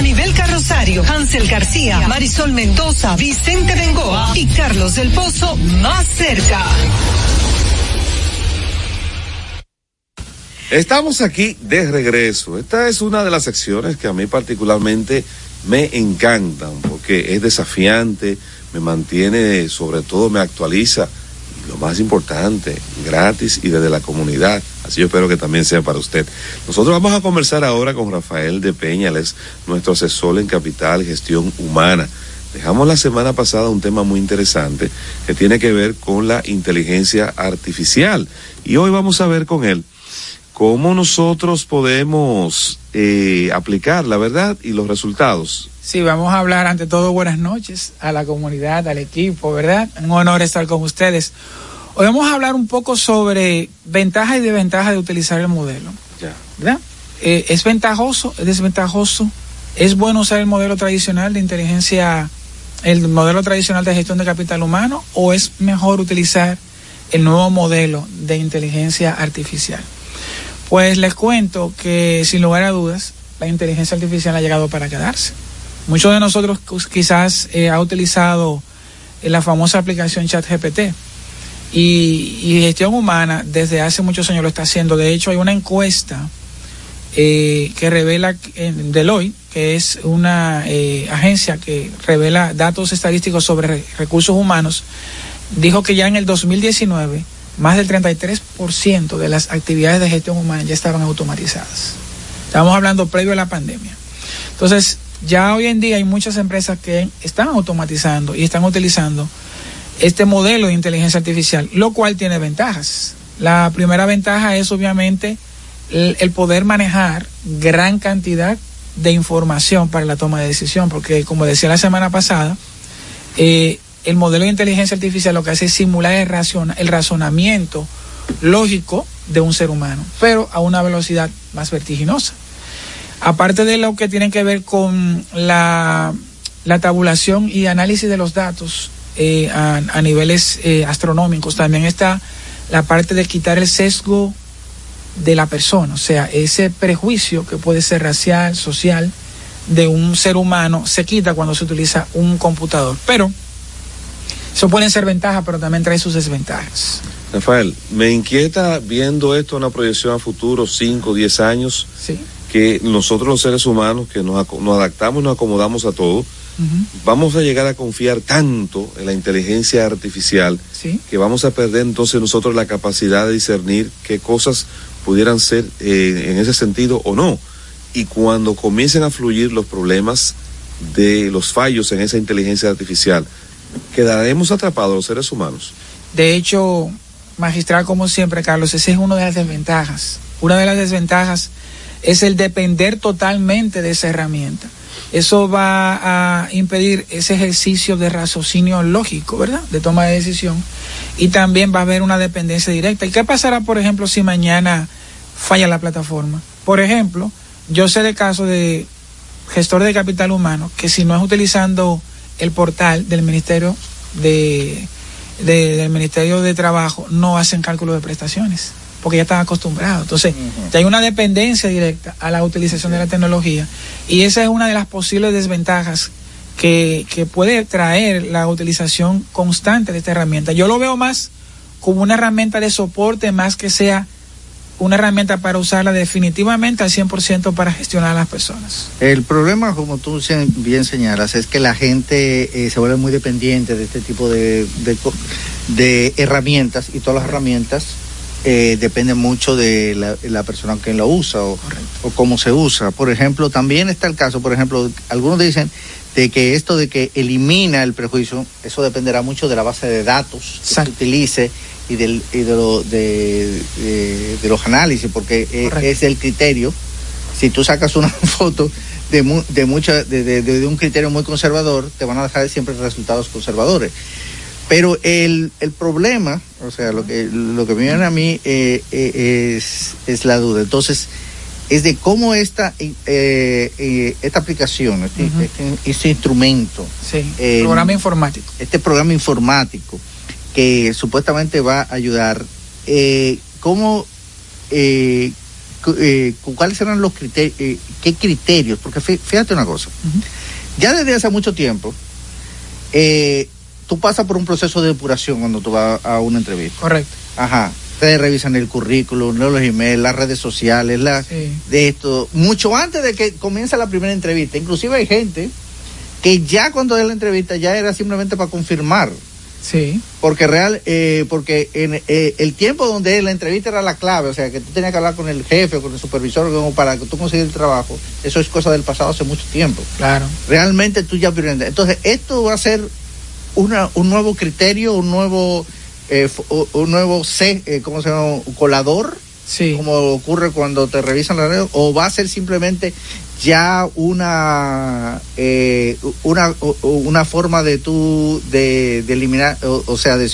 Anibel Carrosario, Hansel García, Marisol Mendoza, Vicente Bengoa y Carlos del Pozo más cerca. Estamos aquí de regreso. Esta es una de las secciones que a mí particularmente me encantan porque es desafiante, me mantiene, sobre todo me actualiza lo más importante, gratis y desde la comunidad. Así yo espero que también sea para usted. Nosotros vamos a conversar ahora con Rafael de Peñales, nuestro asesor en capital gestión humana. Dejamos la semana pasada un tema muy interesante que tiene que ver con la inteligencia artificial y hoy vamos a ver con él cómo nosotros podemos eh, aplicar la verdad y los resultados. Sí, vamos a hablar ante todo buenas noches a la comunidad, al equipo, ¿verdad? Un honor estar con ustedes. Hoy vamos a hablar un poco sobre ventajas y desventajas de utilizar el modelo. Ya. ¿Verdad? Eh, ¿Es ventajoso? ¿Es desventajoso? ¿Es bueno usar el modelo tradicional de inteligencia, el modelo tradicional de gestión de capital humano o es mejor utilizar el nuevo modelo de inteligencia artificial? Pues les cuento que sin lugar a dudas, la inteligencia artificial ha llegado para quedarse. Muchos de nosotros quizás eh, ha utilizado eh, la famosa aplicación ChatGPT y, gestión humana desde hace muchos años lo está haciendo. De hecho, hay una encuesta eh, que revela en Deloitte, que es una agencia que revela datos estadísticos sobre re recursos humanos, dijo que ya en el 2019 más del 33% de las actividades de gestión humana ya estaban automatizadas. Estamos hablando previo a la pandemia. Entonces, ya hoy en día hay muchas empresas que están automatizando y están utilizando este modelo de inteligencia artificial, lo cual tiene ventajas. La primera ventaja es obviamente el, poder manejar gran cantidad de información para la toma de decisión, porque como decía la semana pasada, eh, el modelo de inteligencia artificial lo que hace es simular el, razona, el razonamiento lógico de un ser humano, pero a una velocidad más vertiginosa. Aparte de lo que tiene que ver con la, la tabulación y análisis de los datos eh, a, a, niveles eh, astronómicos, también está la parte de quitar el sesgo de la persona, o sea, ese prejuicio que puede ser racial, social, de un ser humano, se quita cuando se utiliza un computador. Pero eso pueden ser ventajas, pero también trae sus desventajas. Rafael, me inquieta viendo esto una proyección a futuro, 5, 10 años, sí. que nosotros los seres humanos, que nos, nos adaptamos, nos acomodamos a todo, uh -huh. vamos a llegar a confiar tanto en la inteligencia artificial sí. que vamos a perder entonces nosotros la capacidad de discernir qué cosas pudieran ser eh, en ese sentido o no. Y cuando comiencen a fluir los problemas de los fallos en esa inteligencia artificial, quedaremos atrapados los seres humanos. De hecho, magistral como siempre, Carlos, esa es una de las desventajas. Una de las desventajas es el depender totalmente de esa herramienta. Eso va a impedir ese ejercicio de raciocinio lógico, ¿verdad? De toma de decisión. Y también va a haber una dependencia directa. ¿Y qué pasará, por ejemplo, si mañana falla la plataforma? Por ejemplo, yo sé de casos de gestor de capital humano que si no es utilizando el portal del Ministerio de, de, del Ministerio de Trabajo no hacen cálculo de prestaciones porque ya están acostumbrados. Entonces, uh -huh. ya hay una dependencia directa a la utilización de la tecnología y esa es una de las posibles desventajas que, que puede traer la utilización constante de esta herramienta. Yo lo veo más como una herramienta de soporte más que sea una herramienta para usarla definitivamente al 100% para gestionar a las personas. El problema, como tú bien señalas, es que la gente eh, se vuelve muy dependiente de este tipo de, de, de herramientas y todas las herramientas eh, dependen mucho de la, la, persona que lo usa o, o, cómo se usa. Por ejemplo, también está el caso, por ejemplo, algunos dicen de que esto de que elimina el prejuicio, eso dependerá mucho de la base de datos que se utilice y, del, y de, lo, de, de, de, los análisis, porque Correcto. es el criterio. Si tú sacas una foto de, mu de, mucha, de, de, de, un criterio muy conservador, te van a dejar siempre resultados conservadores. Pero el, el problema, o sea, lo que, lo que me viene a mí eh, eh, es, es la duda. Entonces, es de cómo esta, eh, eh, esta aplicación, este, uh -huh. este, este instrumento, sí, programa informático. Este programa informático que supuestamente va a ayudar, eh, ¿cómo, eh, cu- eh, cu- cuáles serán los criterios, qué criterios? Porque fí- fíjate una cosa, ya desde hace mucho tiempo, eh, tú pasas por un proceso de depuración cuando tú vas a una entrevista. Correcto. Ajá. Ustedes revisan el currículum, los emails, las redes sociales, la, Sí. de esto, mucho antes de que comience la primera entrevista. Inclusive hay gente que ya cuando es la entrevista ya era simplemente para confirmar. Sí. Porque real, eh, porque en eh, el tiempo donde la entrevista era la clave, o sea, que tú tenías que hablar con el jefe o con el supervisor como para que tú consigas el trabajo, eso es cosa del pasado hace mucho tiempo. Claro. Realmente tú ya aprendes. Entonces, esto va a ser una, un nuevo criterio, un nuevo, eh, un nuevo C, eh, ¿cómo se llama? Colador. Sí. Como ocurre cuando te revisan la red, o va a ser simplemente ya una eh, una una forma de tú de, de eliminar o, o sea de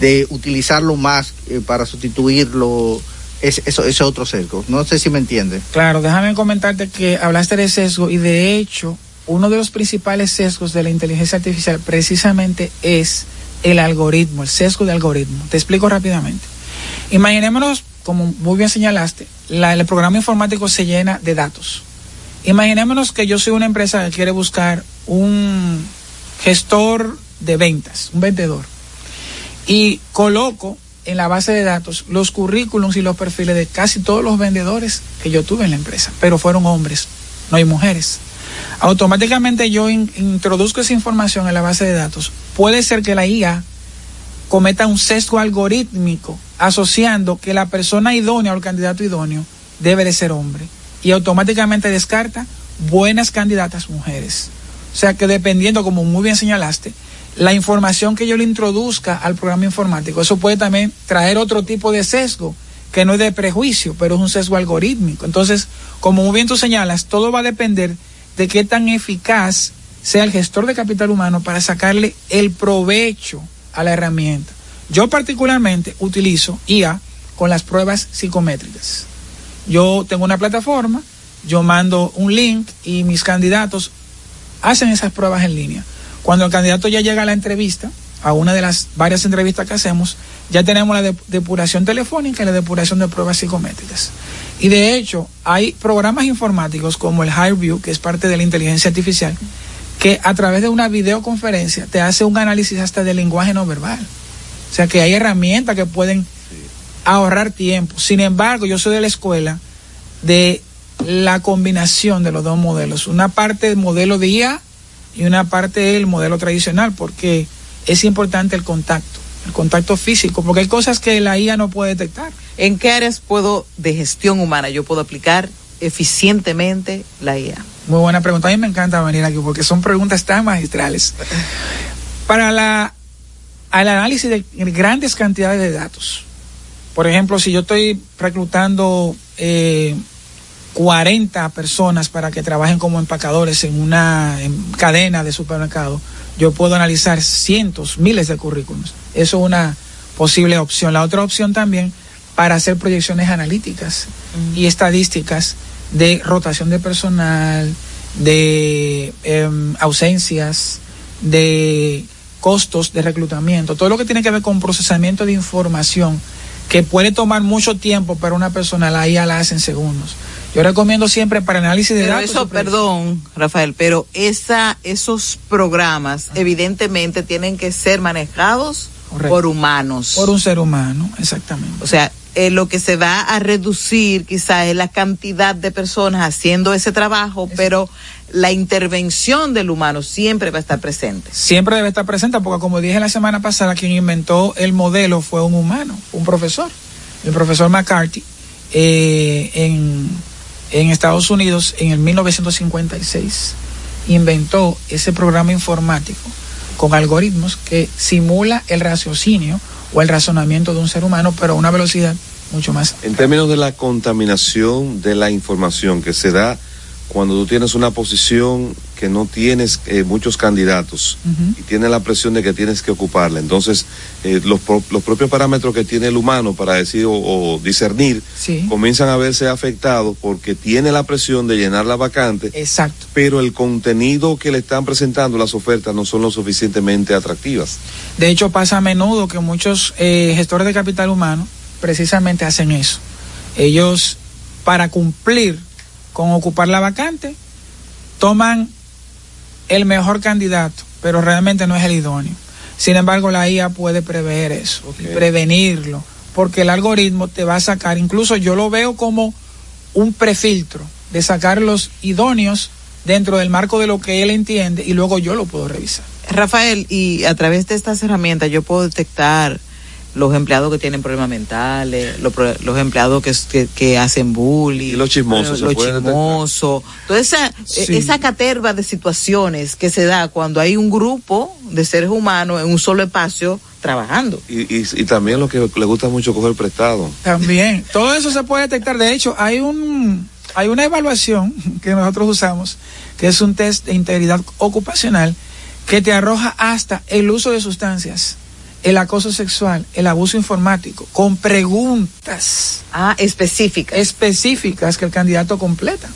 de utilizarlo más eh, para sustituirlo eso, ese otro sesgo no sé si me entiende Claro, déjame comentarte que hablaste de sesgo y de hecho uno de los principales sesgos de la inteligencia artificial precisamente es el algoritmo, el sesgo de algoritmo. Te explico rápidamente. Imaginémonos, como muy bien señalaste, la- el programa informático se llena de datos. Imaginémonos que yo soy una empresa que quiere buscar un gestor de ventas, un vendedor, y coloco en la base de datos los currículums y los perfiles de casi todos los vendedores que yo tuve en la empresa, pero fueron hombres, no hay mujeres. Automáticamente yo in- introduzco esa información en la base de datos. Puede ser que la IA cometa un sesgo algorítmico asociando que la persona idónea o el candidato idóneo debe de ser hombre y automáticamente descarta buenas candidatas mujeres. O sea que dependiendo, como muy bien señalaste, la información que yo le introduzca al programa informático, eso puede también traer otro tipo de sesgo, que no es de prejuicio, pero es un sesgo algorítmico. Entonces, como muy bien tú señalas, todo va a depender de qué tan eficaz sea el gestor de capital humano para sacarle el provecho a la herramienta. Yo particularmente utilizo IA con las pruebas psicométricas. Yo tengo una plataforma, yo mando un link y mis candidatos hacen esas pruebas en línea. Cuando el candidato ya llega a la entrevista, a una de las varias entrevistas que hacemos, ya tenemos la de- depuración telefónica y la depuración de pruebas psicométricas. Y de hecho, hay programas informáticos como el HireView, que es parte de la inteligencia artificial, que a través de una videoconferencia te hace un análisis hasta del lenguaje no verbal. O sea que hay herramientas que pueden ahorrar tiempo. Sin embargo, yo soy de la escuela de la combinación de los dos modelos. Una parte del modelo de y una parte del modelo tradicional, porque es importante el contacto, el contacto físico, porque hay cosas que la IA no puede detectar. ¿En qué áreas puedo, de gestión humana, yo puedo aplicar eficientemente la IA? Muy buena pregunta. A mí me encanta venir aquí porque son preguntas tan magistrales. Para la, al análisis de grandes cantidades de datos. Por ejemplo, si yo estoy reclutando eh, 40 personas para que trabajen como empacadores en una en cadena de supermercado, yo puedo analizar cientos, miles de currículums. Eso es una posible opción. La otra opción también para hacer proyecciones analíticas y estadísticas de rotación de personal, de em, ausencias, de costos de reclutamiento, todo lo que tiene que ver con procesamiento de información que puede tomar mucho tiempo para una persona, la IA la hace en segundos. Yo recomiendo siempre para análisis de Pero datos. eso, perdón, Rafael, pero esa, esos programas evidentemente tienen que ser manejados por humanos. Por un ser humano, exactamente. O sea, eh, lo que se va a reducir quizás es la cantidad de personas haciendo ese trabajo, pero la intervención del humano siempre va a estar presente. Siempre debe estar presente porque como dije la semana pasada, quien inventó el modelo fue un humano, un profesor, el profesor McCarthy, eh, en, en Estados Unidos en el 1956 inventó ese programa informático con algoritmos que simula el raciocinio o el razonamiento de un ser humano, pero a una velocidad mucho más. En términos de la contaminación de la información que se da cuando tú tienes una posición que no tienes eh, muchos candidatos y tienes la presión de que tienes que ocuparla. Entonces, eh, los, pro- los propios parámetros que tiene el humano para decir o, o discernir Sí. comienzan a verse afectados porque tiene la presión de llenar la vacante, Exacto. pero el contenido que le están presentando las ofertas no son lo suficientemente atractivas. De hecho, pasa a menudo que muchos eh, gestores de capital humano precisamente hacen eso. Ellos, para cumplir con ocupar la vacante, toman el mejor candidato, pero realmente no es el idóneo. Sin embargo, la IA puede prever eso, prevenirlo, porque el algoritmo te va a sacar, incluso yo lo veo como un prefiltro de sacar los idóneos dentro del marco de lo que él entiende y luego yo lo puedo revisar. Rafael, y a través de estas herramientas yo puedo detectar los empleados que tienen problemas mentales, los, pro- los empleados que, que, que hacen bullying, Y los chismosos, los chismosos, toda esa, Sí. eh, esa caterva de situaciones que se da cuando hay un grupo de seres humanos en un solo espacio trabajando. Y, y, y también lo que le gusta mucho coger prestado. También, todo eso se puede detectar. De hecho, hay un hay una evaluación que nosotros usamos, que es un test de integridad ocupacional, que te arroja hasta el uso de sustancias, el acoso sexual, el abuso informático, con preguntas. Ah, específicas. Específicas que el candidato completa.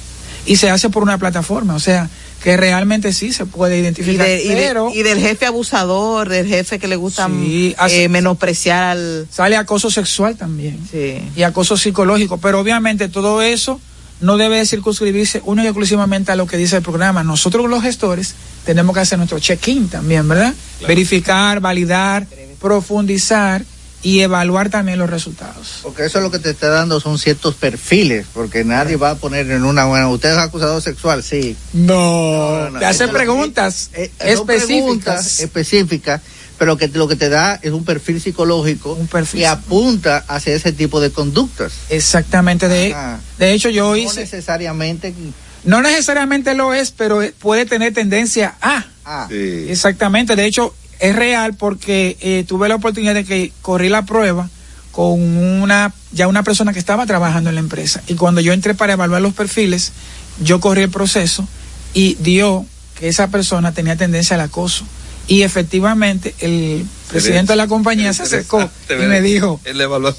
Y se hace por una plataforma, o sea, que realmente sí se puede Y, identificar. de- y de- pero y del jefe abusador, del jefe que le gusta Sí, eh, hace- menospreciar al... sale acoso sexual también. Sí. y acoso psicológico. Pero obviamente todo eso no debe circunscribirse única y exclusivamente a lo que dice el programa. Nosotros los gestores tenemos que hacer nuestro check-in también, ¿verdad? Verificar, validar, profundizar y evaluar también los resultados. Porque eso es lo que te está dando son ciertos perfiles, porque nadie va a poner en una buena. ¿Usted es acusador sexual? Sí. No, te hace preguntas eh, son específicas. preguntas específicas, pero que lo que te da es un perfil psicológico que apunta hacia ese tipo de conductas. Exactamente, de, Ajá. de hecho yo No hice... necesariamente. No necesariamente lo es, pero puede tener tendencia a. Ah. Exactamente, de hecho es real porque eh, tuve la oportunidad de que corrí la prueba con una ya una persona que estaba trabajando en la empresa y cuando yo entré para evaluar los perfiles, yo corrí el proceso y dio que esa persona tenía tendencia al acoso y efectivamente el presidente de la compañía se acercó y me dijo,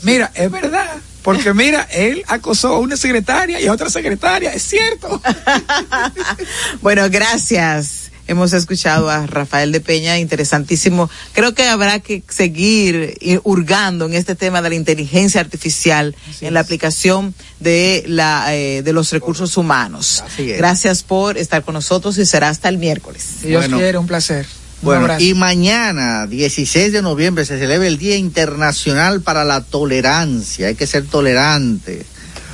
mira, es verdad, porque mira, él acosó a una secretaria y a otra secretaria, es cierto. Bueno, gracias. Hemos escuchado a Rafael de Peña, interesantísimo. Creo que habrá que seguir eh, hurgando en este tema de la inteligencia artificial en la aplicación de la eh, de los recursos humanos. Gracias por estar con nosotros y será hasta el miércoles. Si Dios Bueno. quiere, un placer. Bueno, y mañana, 16 de noviembre, se celebra el Día Internacional para la Tolerancia. Hay que ser tolerante.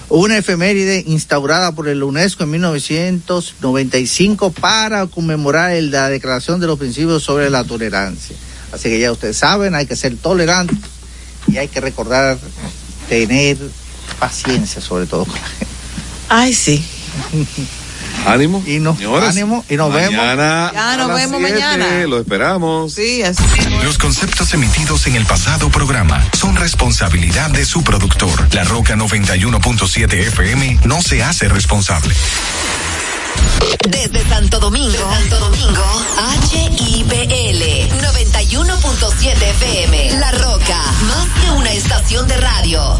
Una efeméride instaurada por el UNESCO en 1995 para conmemorar el- la Declaración de los Principios sobre la Tolerancia. Así que ya ustedes saben, hay que ser tolerantes y hay que recordar tener paciencia sobre todo con la gente. Ay, sí. Ánimo. Y no, señores. ánimo y nos vemos. Mañana Ya nos vemos siete, mañana. Lo esperamos. Sí, así. Los conceptos emitidos en el pasado programa son responsabilidad de su productor. La Roca 91.7 FM no se hace responsable. Desde Santo Domingo, Santo Domingo, HIPL 91.7 FM. La Roca, más que una estación de radio.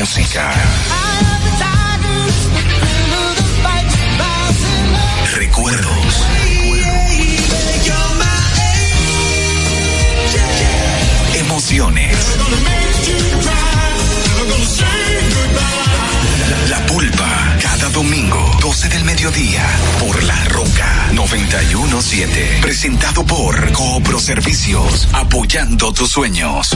música. Recuerdos. Emociones. La, pulpa, cada domingo, 12 del mediodía, por La Roca 917. Presentado por Coopro Servicios, apoyando tus sueños.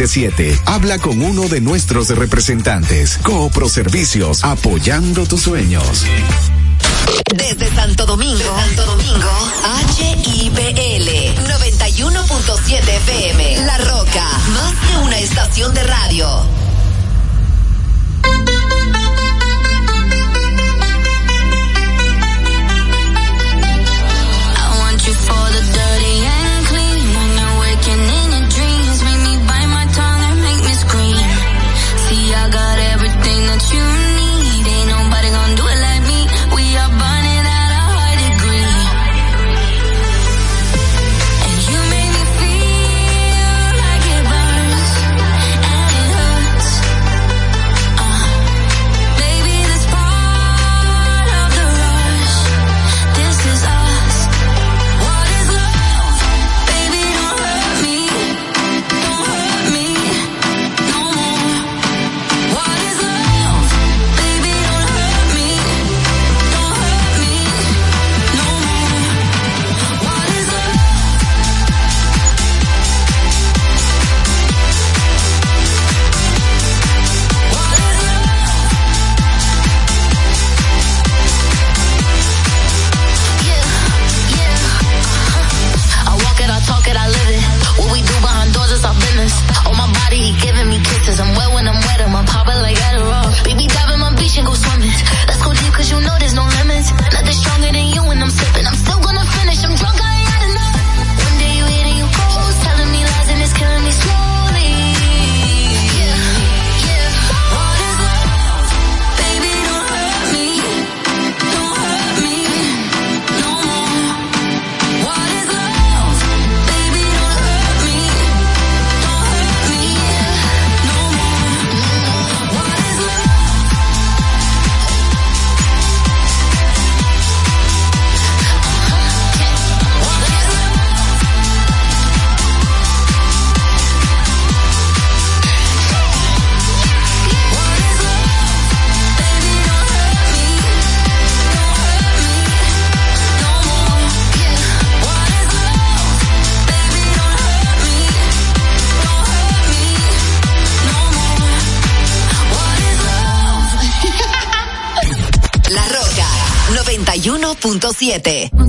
Habla con uno de nuestros representantes. Coopro Servicios, apoyando tus sueños. Desde Santo Domingo, Santo Domingo, HIPL 91.7 FM, La Roca, más que una estación de radio. 7.